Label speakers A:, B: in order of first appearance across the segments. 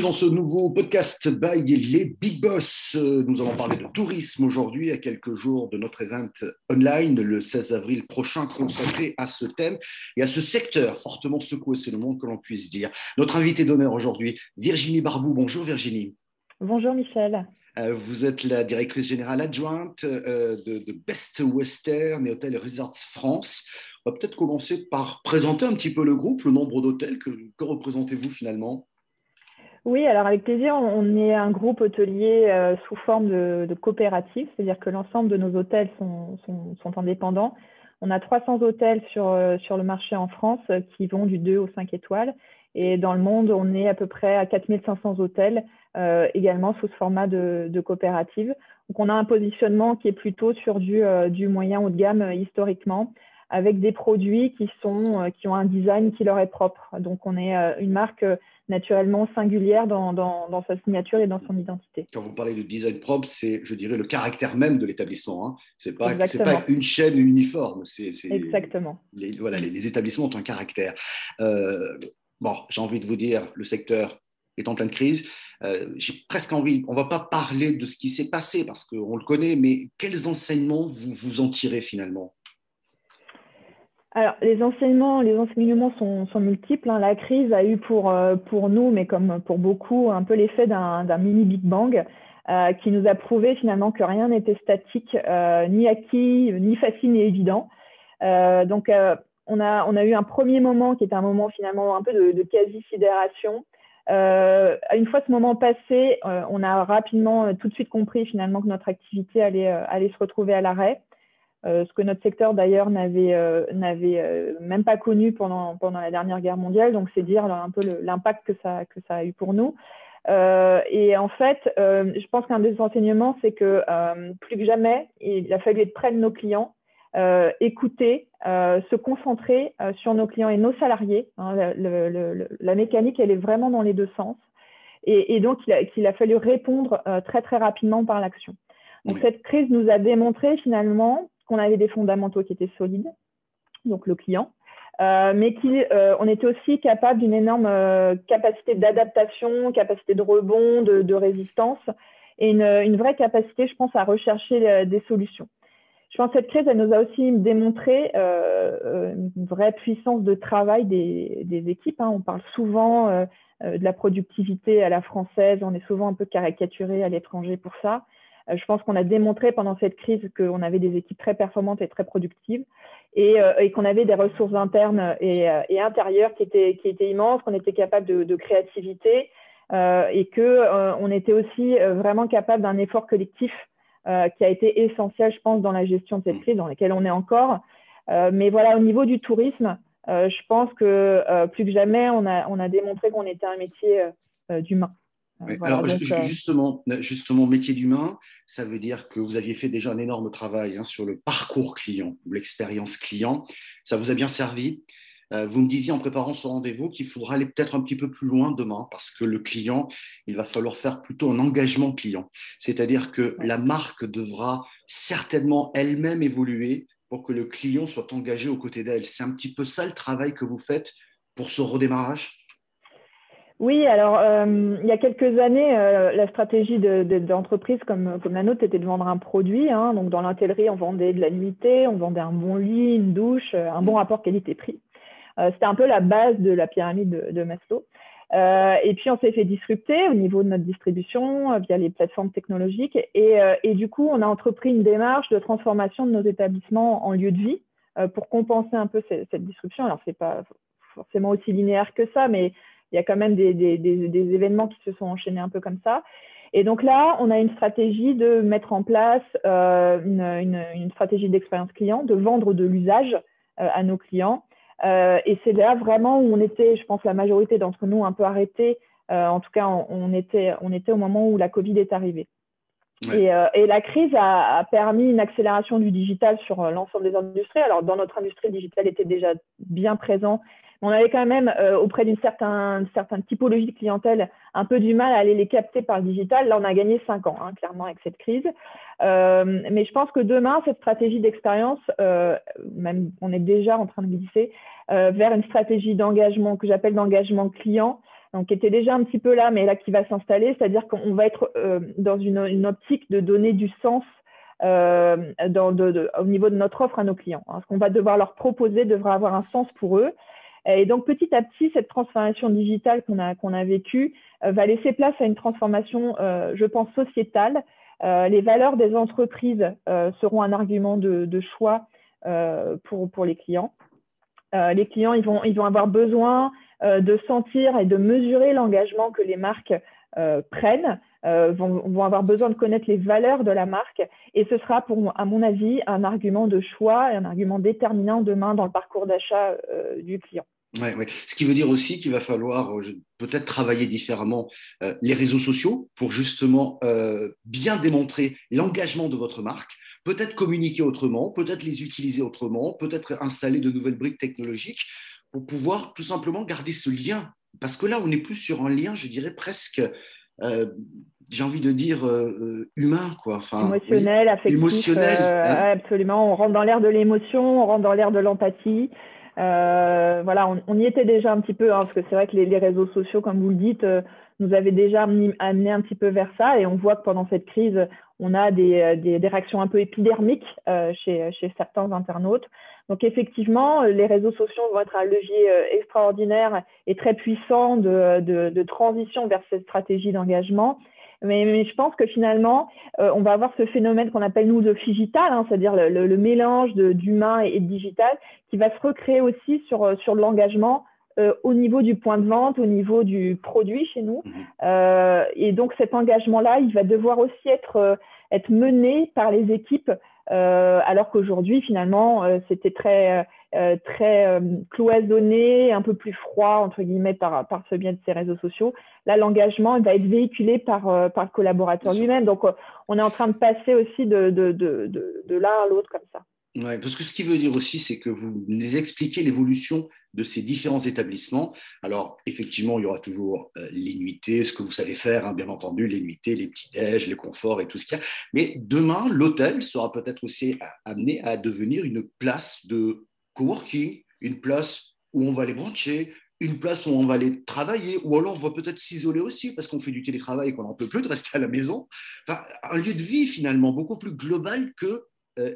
A: bienvenue dans ce nouveau podcast by les Big Boss. Nous allons parler de tourisme aujourd'hui, à quelques jours de notre event online le 16 avril prochain, consacré à ce thème et à ce secteur fortement secoué, c'est le monde que l'on puisse dire. Notre invité d'honneur aujourd'hui, Virginie Barbou. Bonjour Virginie.
B: Bonjour Michel.
A: Euh, vous êtes la directrice générale adjointe euh, de, Best Western et Hôtel Resorts France. On va peut-être commencer par présenter un petit peu le groupe, le nombre d'hôtels. Que, représentez-vous finalement?
B: Oui, alors avec plaisir, on est un groupe hôtelier euh, sous forme de, coopérative, c'est-à-dire que l'ensemble de nos hôtels sont, indépendants. On a 300 hôtels sur, sur le marché en France qui vont du 2 au 5 étoiles. Et dans le monde, on est à peu près à 4500 hôtels euh, également sous ce format de, coopérative. Donc, on a un positionnement qui est plutôt sur du, euh, du moyen haut de gamme euh, historiquement, avec des produits qui, sont, qui ont un design qui leur est propre. Donc, on est une marque naturellement singulière dans, dans, sa signature et dans son identité.
A: Quand vous parlez de design propre, c'est, je dirais, le caractère même de l'établissement. Hein. Ce n'est pas, pas, une chaîne uniforme. C'est,
B: Exactement.
A: Les, voilà, les, établissements ont un caractère. bon, j'ai envie de vous dire, le secteur est en pleine crise. Euh, j'ai presque envie, on ne va pas parler de ce qui s'est passé parce qu'on le connaît, mais quels enseignements vous, vous en tirez finalement?
B: Alors, les enseignements, les enseignements sont, sont multiples. Hein. La crise a eu pour, euh, pour nous, mais comme pour beaucoup, un peu l'effet d'un mini Big Bang euh, qui nous a prouvé finalement que rien n'était statique, ni acquis, ni facile, ni évident. donc, on, a, on a eu un premier moment qui était un moment finalement un peu de, de quasi-sidération euh, une fois ce moment passé, euh, on a rapidement euh, tout de suite compris finalement que notre activité allait, allait se retrouver à l'arrêt, ce que notre secteur d'ailleurs n'avait n'avait même pas connu pendant, pendant la dernière guerre mondiale. Donc c'est dire un peu l'impact que ça, que ça a eu pour nous. et en fait, je pense qu'un des enseignements, c'est que plus que jamais, il a fallu être près de nos clients euh, écouter, euh, se concentrer euh, sur nos clients et nos salariés. Hein, la mécanique, elle est vraiment dans les deux sens. Et, donc, il a, fallu répondre très, très rapidement par l'action. Donc, cette crise nous a démontré finalement qu'on avait des fondamentaux qui étaient solides, donc le client, mais qu'on était aussi capable d'une énorme capacité d'adaptation, capacité de rebond, de, résistance et une, vraie capacité, je pense, à rechercher des solutions. Je pense que cette crise, elle nous a aussi démontré euh, euh, une vraie puissance de travail des, équipes. Hein. On parle souvent euh, de la productivité à la française, on est souvent un peu caricaturé à l'étranger pour ça. Je pense qu'on a démontré pendant cette crise qu'on avait des équipes très performantes et très productives et, qu'on avait des ressources internes et, intérieures qui étaient, qui étaient immenses, qu'on était capable de, de créativité et qu'on était aussi vraiment capable d'un effort collectif euh, qui a été essentiel, je pense, dans la gestion de cette mm. crise dans laquelle on est encore. Euh, mais voilà, au niveau du tourisme, euh, je pense que plus que jamais, on a, on a démontré qu'on était un métier d'humain.
A: Alors, justement, justement, métier d'humain, ça veut dire que vous aviez fait déjà un énorme travail hein, sur le parcours client ou l'expérience client. Ça vous a bien servi. Euh, vous me disiez en préparant ce rendez-vous qu'il faudra aller peut-être un petit peu plus loin demain parce que le client, il va falloir faire plutôt un engagement client. C'est-à-dire que la marque devra certainement elle-même évoluer pour que le client soit engagé aux côtés d'elle. C'est un petit peu ça le travail que vous faites pour ce redémarrage?
B: Oui, alors euh, il y a quelques années, euh, la stratégie d'entreprise comme, la nôtre était de vendre un produit. Hein. donc dans l'hôtellerie, on vendait de la nuitée, on vendait un bon lit, une douche, un bon rapport qualité-prix. Euh, c'était un peu la base de la pyramide de, Maslow. Euh, et puis, on s'est fait disrupter au niveau de notre distribution euh, via les plateformes technologiques. Et, et, du coup, on a entrepris une démarche de transformation de nos établissements en lieu de vie pour compenser un peu cette, disruption. Alors, ce n'est pas forcément aussi linéaire que ça, mais il y a quand même des, événements qui se sont enchaînés un peu comme ça. Et donc là, on a une stratégie de mettre en place une, une, stratégie d'expérience client, de vendre de l'usage à nos clients euh, et c'est là vraiment où on était, je pense, la majorité d'entre nous un peu arrêtés. Euh, en tout cas, on était au moment où la Covid est arrivée. Et, euh, et, la crise a, a, permis une accélération du digital sur l'ensemble des industries. Alors, dans notre industrie, le digital était déjà bien présent. On avait quand même, auprès d'une certaine, certaine, typologie de clientèle, un peu du mal à aller les capter par le digital. Là, on a gagné cinq ans, hein, clairement, avec cette crise. Euh, mais je pense que demain, cette stratégie d'expérience, euh, même on est déjà en train de glisser euh, vers une stratégie d'engagement que j'appelle d'engagement client, donc qui était déjà un petit peu là, mais là qui va s'installer, c'est-à-dire qu'on va être dans une, optique de donner du sens dans, au niveau de notre offre à nos clients. Ce qu'on va devoir leur proposer devra avoir un sens pour eux. Et donc petit à petit, cette transformation digitale qu'on a, vécue va laisser place à une transformation, je pense, sociétale. les valeurs des entreprises seront un argument de, choix pour, les clients. Euh, les clients, ils vont, avoir besoin euh, de sentir et de mesurer l'engagement que les marques euh, prennent, vont, vont, avoir besoin de connaître les valeurs de la marque. Et ce sera, pour, à mon avis, un argument de choix et un argument déterminant demain dans le parcours d'achat du client.
A: Ouais. Ce qui veut dire aussi qu'il va falloir peut-être travailler différemment les réseaux sociaux pour justement bien démontrer l'engagement de votre marque, peut-être communiquer autrement, peut-être les utiliser autrement, peut-être installer de nouvelles briques technologiques pour pouvoir tout simplement garder ce lien. Parce que là, on est plus sur un lien, je dirais presque, euh, j'ai envie de dire euh, euh, humain, quoi.
B: Enfin, émotionnel, affectif. Émotionnel. Hein. absolument. On rentre dans l'air de l'émotion, on rentre dans l'air de l'empathie. voilà, on, y était déjà un petit peu, hein, parce que c'est vrai que les, les, réseaux sociaux, comme vous le dites, nous avaient déjà amené, amené, un petit peu vers ça. Et on voit que pendant cette crise, on a des, des, des réactions un peu épidermiques euh, chez, chez, certains internautes. Donc effectivement, les réseaux sociaux vont être un levier euh, extraordinaire et très puissant de, de, de transition vers cette stratégie d'engagement. Mais, mais, je pense que finalement, euh, on va avoir ce phénomène qu'on appelle nous de digital, hein, c'est-à-dire le, le, le, mélange d'humain et, de digital, qui va se recréer aussi sur, sur l'engagement euh, au niveau du point de vente, au niveau du produit chez nous. Mhm. Euh, et donc cet engagement-là, il va devoir aussi être, euh, être mené par les équipes, alors qu'aujourd'hui, finalement, c'était très, très cloisonné, un peu plus froid, entre guillemets, par, par ce biais de ces réseaux sociaux. Là, l'engagement va être véhiculé par, par le collaborateur lui-même. Donc, on est en train de passer aussi de, de, de, de l'un à l'autre comme ça.
A: Ouais, parce que ce qui veut dire aussi, c'est que vous nous expliquez l'évolution de ces différents établissements. Alors, effectivement, il y aura toujours euh, les nuitées, ce que vous savez faire, hein, bien entendu, les nuitées, les petits-déj, les conforts et tout ce qu'il y a. Mais demain, l'hôtel sera peut-être aussi amené à devenir une place de coworking, une place où on va les brancher, une place où on va aller travailler, ou alors on va peut-être s'isoler aussi parce qu'on fait du télétravail et qu'on n'en peut plus de rester à la maison. Enfin, un lieu de vie finalement beaucoup plus global que euh,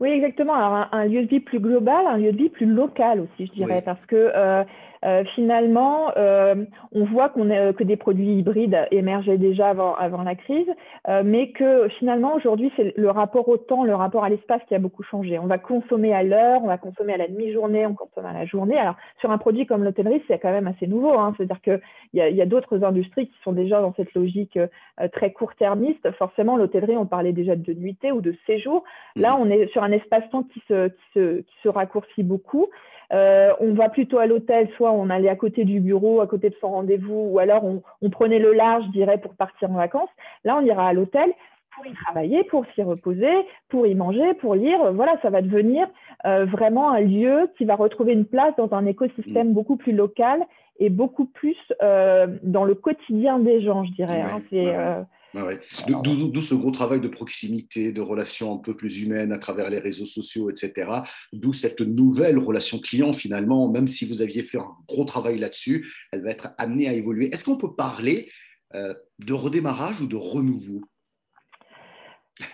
B: oui, exactement. Alors, un, lieu de vie plus global, un lieu de vie plus local aussi, je dirais, parce que euh, euh, finalement, euh, on voit qu'on que des produits hybrides émergeaient déjà avant, avant la crise, euh, mais que finalement, aujourd'hui, c'est le rapport au temps, le rapport à l'espace qui a beaucoup changé. On va consommer à l'heure, on va consommer à la demi-journée, on consomme à la journée. Alors, sur un produit comme l'hôtellerie, c'est quand même assez nouveau. Hein. C'est-à-dire qu'il y a, y a d'autres industries qui sont déjà dans cette logique euh, très court-termiste. Forcément, l'hôtellerie, on parlait déjà de nuitée ou de séjour. Là, mmh. on est sur un espace-temps qui se, qui, se, qui se raccourcit beaucoup. Euh, on va plutôt à l'hôtel, soit on allait à côté du bureau, à côté de son rendez-vous, ou alors on, prenait le large, je dirais, pour partir en vacances. Là, on ira à l'hôtel pour y travailler, pour s'y reposer, pour y manger, pour lire. Voilà, ça va devenir euh, vraiment un lieu qui va retrouver une place dans un écosystème beaucoup plus local et beaucoup plus euh, dans le quotidien des gens, je dirais. Hein.
A: Ah d'où ce gros travail de proximité, de relations un peu plus humaines à travers les réseaux sociaux, etc. D'où cette nouvelle relation client, finalement, même si vous aviez fait un gros travail là-dessus, elle va être amenée à évoluer. Est-ce qu'on peut parler euh, de redémarrage ou de renouveau?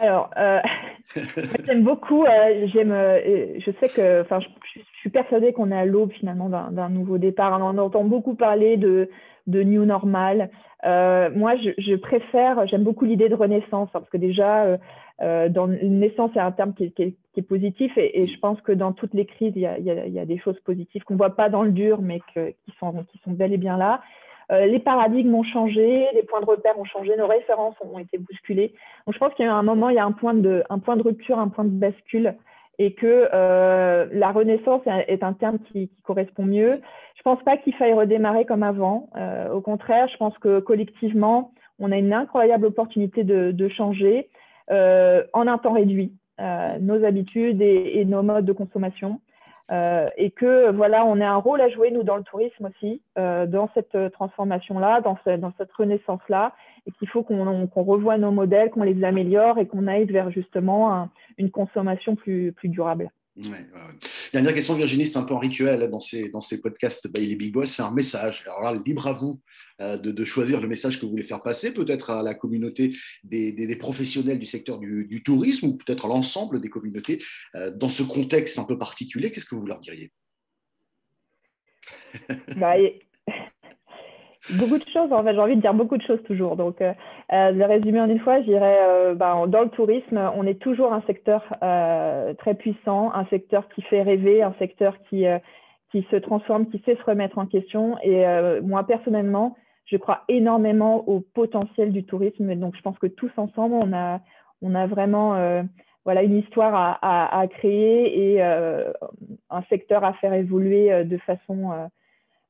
B: Alors, euh, j'aime beaucoup. Euh, j'aime, je sais que, enfin, je, suis persuadée qu'on est à l'aube finalement d'un nouveau départ. On entend beaucoup parler de, de new normal. Euh, moi, je, préfère, j'aime beaucoup l'idée de renaissance, hein, parce que déjà, euh, euh, dans une naissance, c'est un terme qui est, positif, et, je pense que dans toutes les crises, il y a, des choses positives qu'on ne voit pas dans le dur, mais qui, sont, bel et bien là. les paradigmes ont changé, les points de repère ont changé, nos références ont, été bousculées. Donc, je pense qu'il y a un moment, il y a un point de rupture, un point de bascule, et que la renaissance est un terme qui correspond mieux. Je pense pas qu'il faille redémarrer comme avant. Euh, au contraire, je pense que collectivement, on a une incroyable opportunité de, changer euh, en un temps réduit euh, nos habitudes et, nos modes de consommation. et que voilà, on a un rôle à jouer, nous, dans le tourisme aussi, dans cette transformation-là, dans, cette renaissance-là, et qu'il faut qu'on revoie nos modèles, qu'on les améliore et qu'on aille vers justement une consommation plus, plus durable.
A: Dernière question, Virginie, c'est un peu un rituel dans ces, dans ces podcasts by les Big Boss, c'est un message. Alors là, libre à vous euh, de, choisir le message que vous voulez faire passer, peut-être à la communauté des, professionnels du secteur du, tourisme ou peut-être à l'ensemble des communautés. Euh, dans ce contexte un peu particulier, qu'est-ce que vous leur diriez?
B: Bah, Beaucoup de choses, en fait, j'ai envie de dire beaucoup de choses toujours. Donc, euh, euh le résumer en une fois, je dirais, euh, ben, dans le tourisme, on est toujours un secteur euh, très puissant, un secteur qui fait rêver, un secteur qui, qui se transforme, qui sait se remettre en question. Et moi, personnellement, je crois énormément au potentiel du tourisme. Donc, je pense que tous ensemble, on a, on a vraiment voilà, une histoire à, à, à créer et un secteur à faire évoluer de façon euh,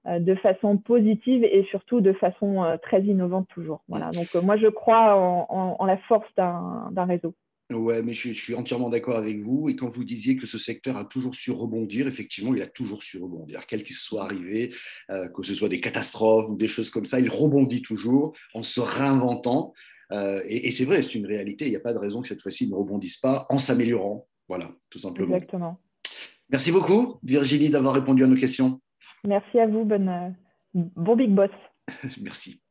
B: de façon positive et surtout de façon euh, très innovante toujours. Voilà. Donc euh, moi je crois en, la force d'un réseau.
A: Ouais, mais je, suis entièrement d'accord avec vous. Et quand vous disiez que ce secteur a toujours su rebondir, effectivement, il a toujours su rebondir. Quel qu'il soit arrivé, que ce soit des catastrophes ou des choses comme ça, il rebondit toujours en se réinventant. et, et c'est vrai, c'est une réalité. Il n'y a pas de raison que cette fois-ci il ne rebondisse pas en s'améliorant. Voilà, tout simplement.
B: Exactement.
A: Merci beaucoup, Virginie, d'avoir répondu à nos questions.
B: Merci à vous. Bonne, bon Big Boss.
A: Merci.